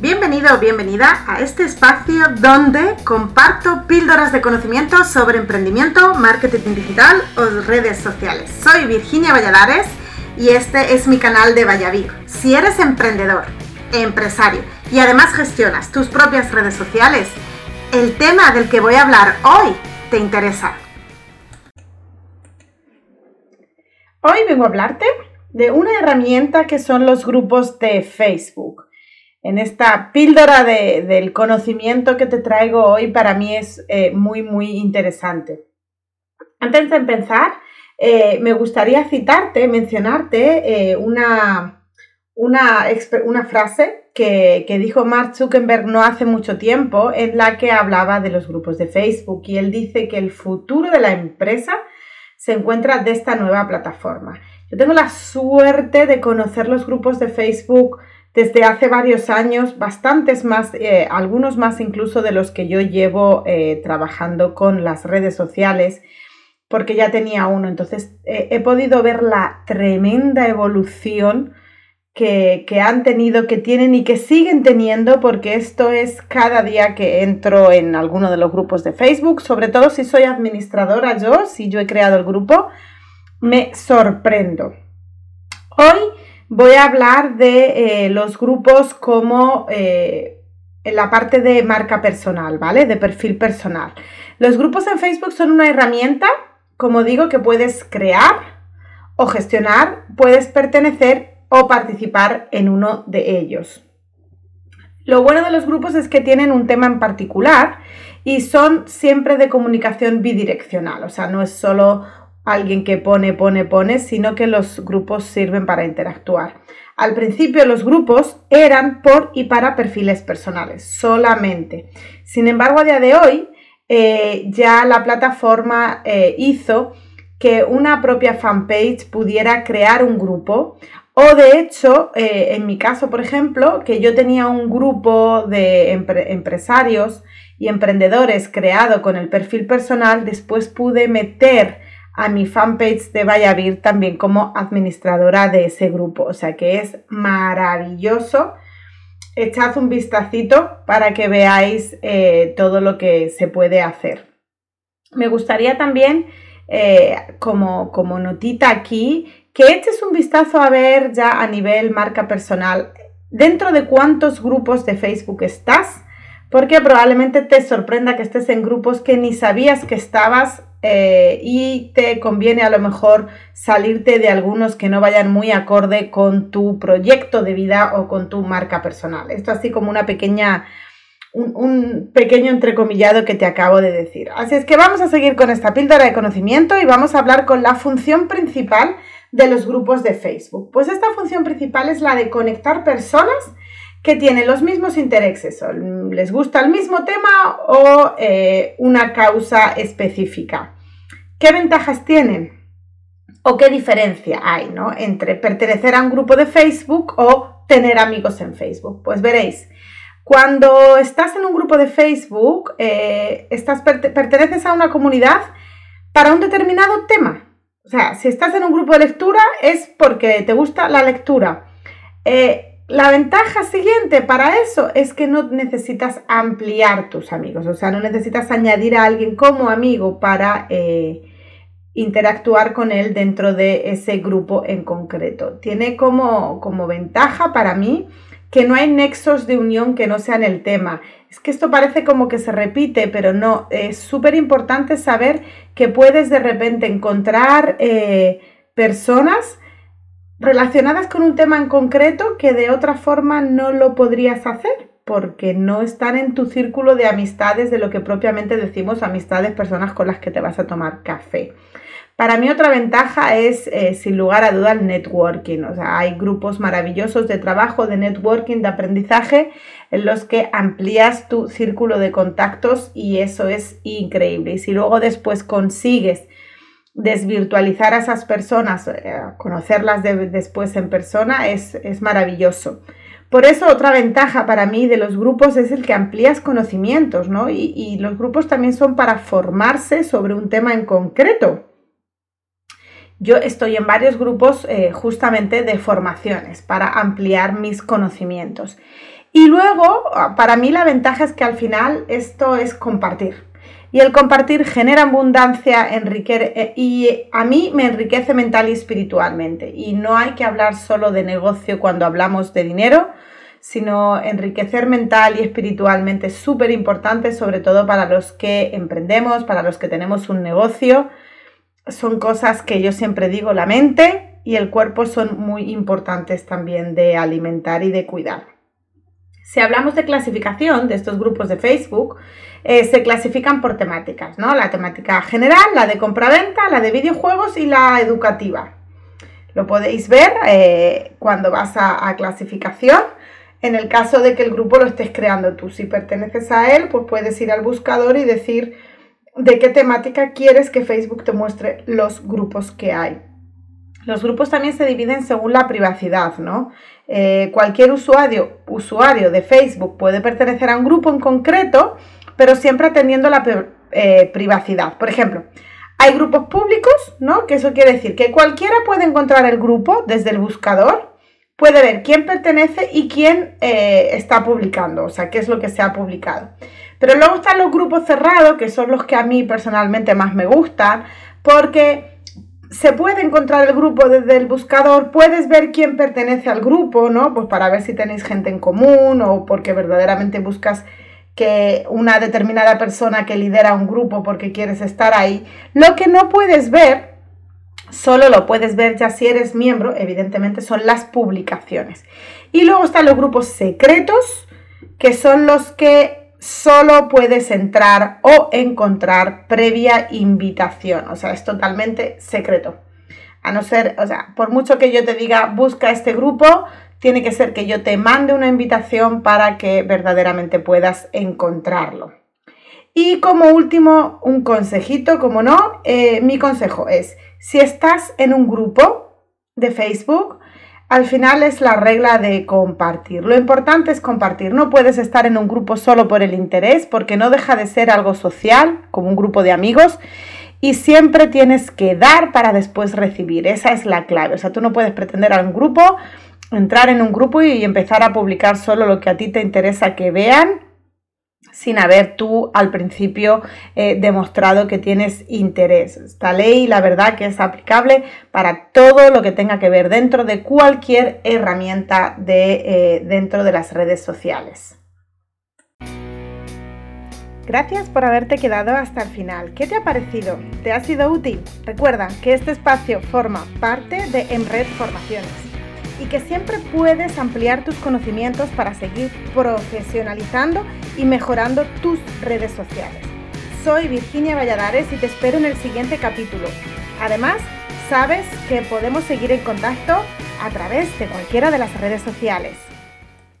Bienvenido o bienvenida a este espacio donde comparto píldoras de conocimiento sobre emprendimiento, marketing digital o redes sociales. Soy Virginia Valladares y este es mi canal de Vallavir. Si eres emprendedor, empresario y además gestionas tus propias redes sociales, el tema del que voy a hablar hoy te interesa. Hoy vengo a hablarte de una herramienta que son los grupos de Facebook. En esta píldora del conocimiento que te traigo hoy para mí es eh, muy, muy interesante. Antes de empezar, eh, me gustaría citarte, mencionarte eh, una, una, una, frase que, que, dijo Mark Zuckerberg no hace mucho tiempo en la que hablaba de los grupos de Facebook y él dice que el futuro de la empresa se encuentra de esta nueva plataforma. Yo tengo la suerte de conocer los grupos de Facebook desde hace varios años, bastantes más, eh, algunos más incluso de los que yo llevo trabajando con las redes sociales porque ya tenía uno. Entonces eh, he podido ver la tremenda evolución que, han tenido, que tienen y que siguen teniendo, porque esto es cada día que entro en alguno de los grupos de Facebook, sobre todo si soy administradora yo, si yo he creado el grupo, me sorprendo. Hoy voy a hablar de eh, los grupos como eh, en la parte de marca personal, ¿vale? De perfil personal. Los grupos en Facebook son una herramienta como digo, que puedes crear o gestionar, puedes pertenecer o participar en uno de ellos. Lo bueno de los grupos es que tienen un tema en particular y son siempre de comunicación bidireccional, o sea, no es solo alguien que pone, pone, pone, sino que los grupos sirven para interactuar. Al principio los grupos eran por y para perfiles personales, solamente. Sin embargo, a día de hoy eh, ya la plataforma eh, hizo que una propia fanpage pudiera crear un grupo o de hecho, eh, en mi caso, por ejemplo, que yo tenía un grupo de empresarios y emprendedores creado con el perfil personal, después pude meter a mi fanpage de Vayavir también como administradora de ese grupo. O sea que es maravilloso echad un vistacito para que veáis eh, todo lo que se puede hacer. Me gustaría también, eh, como, como notita aquí, que eches un vistazo a ver ya a nivel marca personal dentro de cuántos grupos de Facebook estás, porque probablemente te sorprenda que estés en grupos que ni sabías que estabas eh, y te conviene a lo mejor salirte de algunos que no vayan muy acorde con tu proyecto de vida o con tu marca personal. Esto así como una pequeña, un, un, pequeño entrecomillado que te acabo de decir. Así es que vamos a seguir con esta píldora de conocimiento y vamos a hablar con la función principal de los grupos de Facebook. Pues esta función principal es la de conectar personas que tienen los mismos intereses, o les gusta el mismo tema o eh, una causa específica. ¿Qué ventajas tienen? ¿O qué diferencia hay ¿no? entre pertenecer a un grupo de Facebook o tener amigos en Facebook? Pues veréis, cuando estás en un grupo de Facebook, eh, estás, perteneces a una comunidad para un determinado tema. O sea, si estás en un grupo de lectura es porque te gusta la lectura. Eh, la ventaja siguiente para eso es que no necesitas ampliar tus amigos, o sea, no necesitas añadir a alguien como amigo para eh, interactuar con él dentro de ese grupo en concreto. Tiene como, como ventaja para mí que no hay nexos de unión que no sean el tema. Es que esto parece como que se repite, pero no, es súper importante saber que puedes de repente encontrar eh, personas relacionadas con un tema en concreto que de otra forma no lo podrías hacer porque no están en tu círculo de amistades de lo que propiamente decimos amistades, personas con las que te vas a tomar café. Para mí otra ventaja es, eh, sin lugar a duda, el networking. O sea, hay grupos maravillosos de trabajo, de networking, de aprendizaje, en los que amplías tu círculo de contactos y eso es increíble. Y si luego después consigues desvirtualizar a esas personas, eh, conocerlas después en persona, es, maravilloso. Por eso otra ventaja para mí de los grupos es el que amplías conocimientos, ¿no? Y, los grupos también son para formarse sobre un tema en concreto. Yo estoy en varios grupos eh, justamente de formaciones para ampliar mis conocimientos. Y luego, para mí la ventaja es que al final esto es compartir. Y el compartir genera abundancia enriquece, eh, y a mí me enriquece mental y espiritualmente. Y no hay que hablar solo de negocio cuando hablamos de dinero, sino enriquecer mental y espiritualmente es súper importante, sobre todo para los que emprendemos, para los que tenemos un negocio. Son cosas que yo siempre digo, la mente y el cuerpo son muy importantes también de alimentar y de cuidar. Si hablamos de clasificación de estos grupos de Facebook, eh, se clasifican por temáticas, ¿no? La temática general, la de compraventa, la de videojuegos y la educativa. Lo podéis ver eh, cuando vas a, clasificación. En el caso de que el grupo lo estés creando tú, si perteneces a él, pues puedes ir al buscador y decir de qué temática quieres que Facebook te muestre los grupos que hay. Los grupos también se dividen según la privacidad, ¿no? Eh, cualquier usuario, usuario de Facebook puede pertenecer a un grupo en concreto, pero siempre atendiendo la eh, privacidad. Por ejemplo, hay grupos públicos, ¿no? Que eso quiere decir que cualquiera puede encontrar el grupo desde el buscador, puede ver quién pertenece y quién eh, está publicando, o sea, qué es lo que se ha publicado. Pero luego están los grupos cerrados, que son los que a mí personalmente más me gustan, porque se puede encontrar el grupo desde el buscador, puedes ver quién pertenece al grupo, ¿no? Pues para ver si tenéis gente en común o porque verdaderamente buscas que una determinada persona que lidera un grupo porque quieres estar ahí. Lo que no puedes ver, solo lo puedes ver ya si eres miembro, evidentemente son las publicaciones. Y luego están los grupos secretos, que son los que solo puedes entrar o encontrar previa invitación. O sea, es totalmente secreto. A no ser, o sea, por mucho que yo te diga busca este grupo, tiene que ser que yo te mande una invitación para que verdaderamente puedas encontrarlo. Y como último, un consejito, como no, eh, mi consejo es, si estás en un grupo de Facebook, al final es la regla de compartir. Lo importante es compartir. No puedes estar en un grupo solo por el interés, porque no deja de ser algo social, como un grupo de amigos, y siempre tienes que dar para después recibir. Esa es la clave. O sea, tú no puedes pretender a un grupo, entrar en un grupo y empezar a publicar solo lo que a ti te interesa que vean sin haber tú al principio eh, demostrado que tienes interés. Esta ley, la verdad que es aplicable para todo lo que tenga que ver dentro de cualquier herramienta de, eh, dentro de las redes sociales. Gracias por haberte quedado hasta el final. ¿Qué te ha parecido? ¿Te ha sido útil? Recuerda que este espacio forma parte de Emred Formaciones y que siempre puedes ampliar tus conocimientos para seguir profesionalizando y mejorando tus redes sociales. Soy Virginia Valladares y te espero en el siguiente capítulo. Además, sabes que podemos seguir en contacto a través de cualquiera de las redes sociales.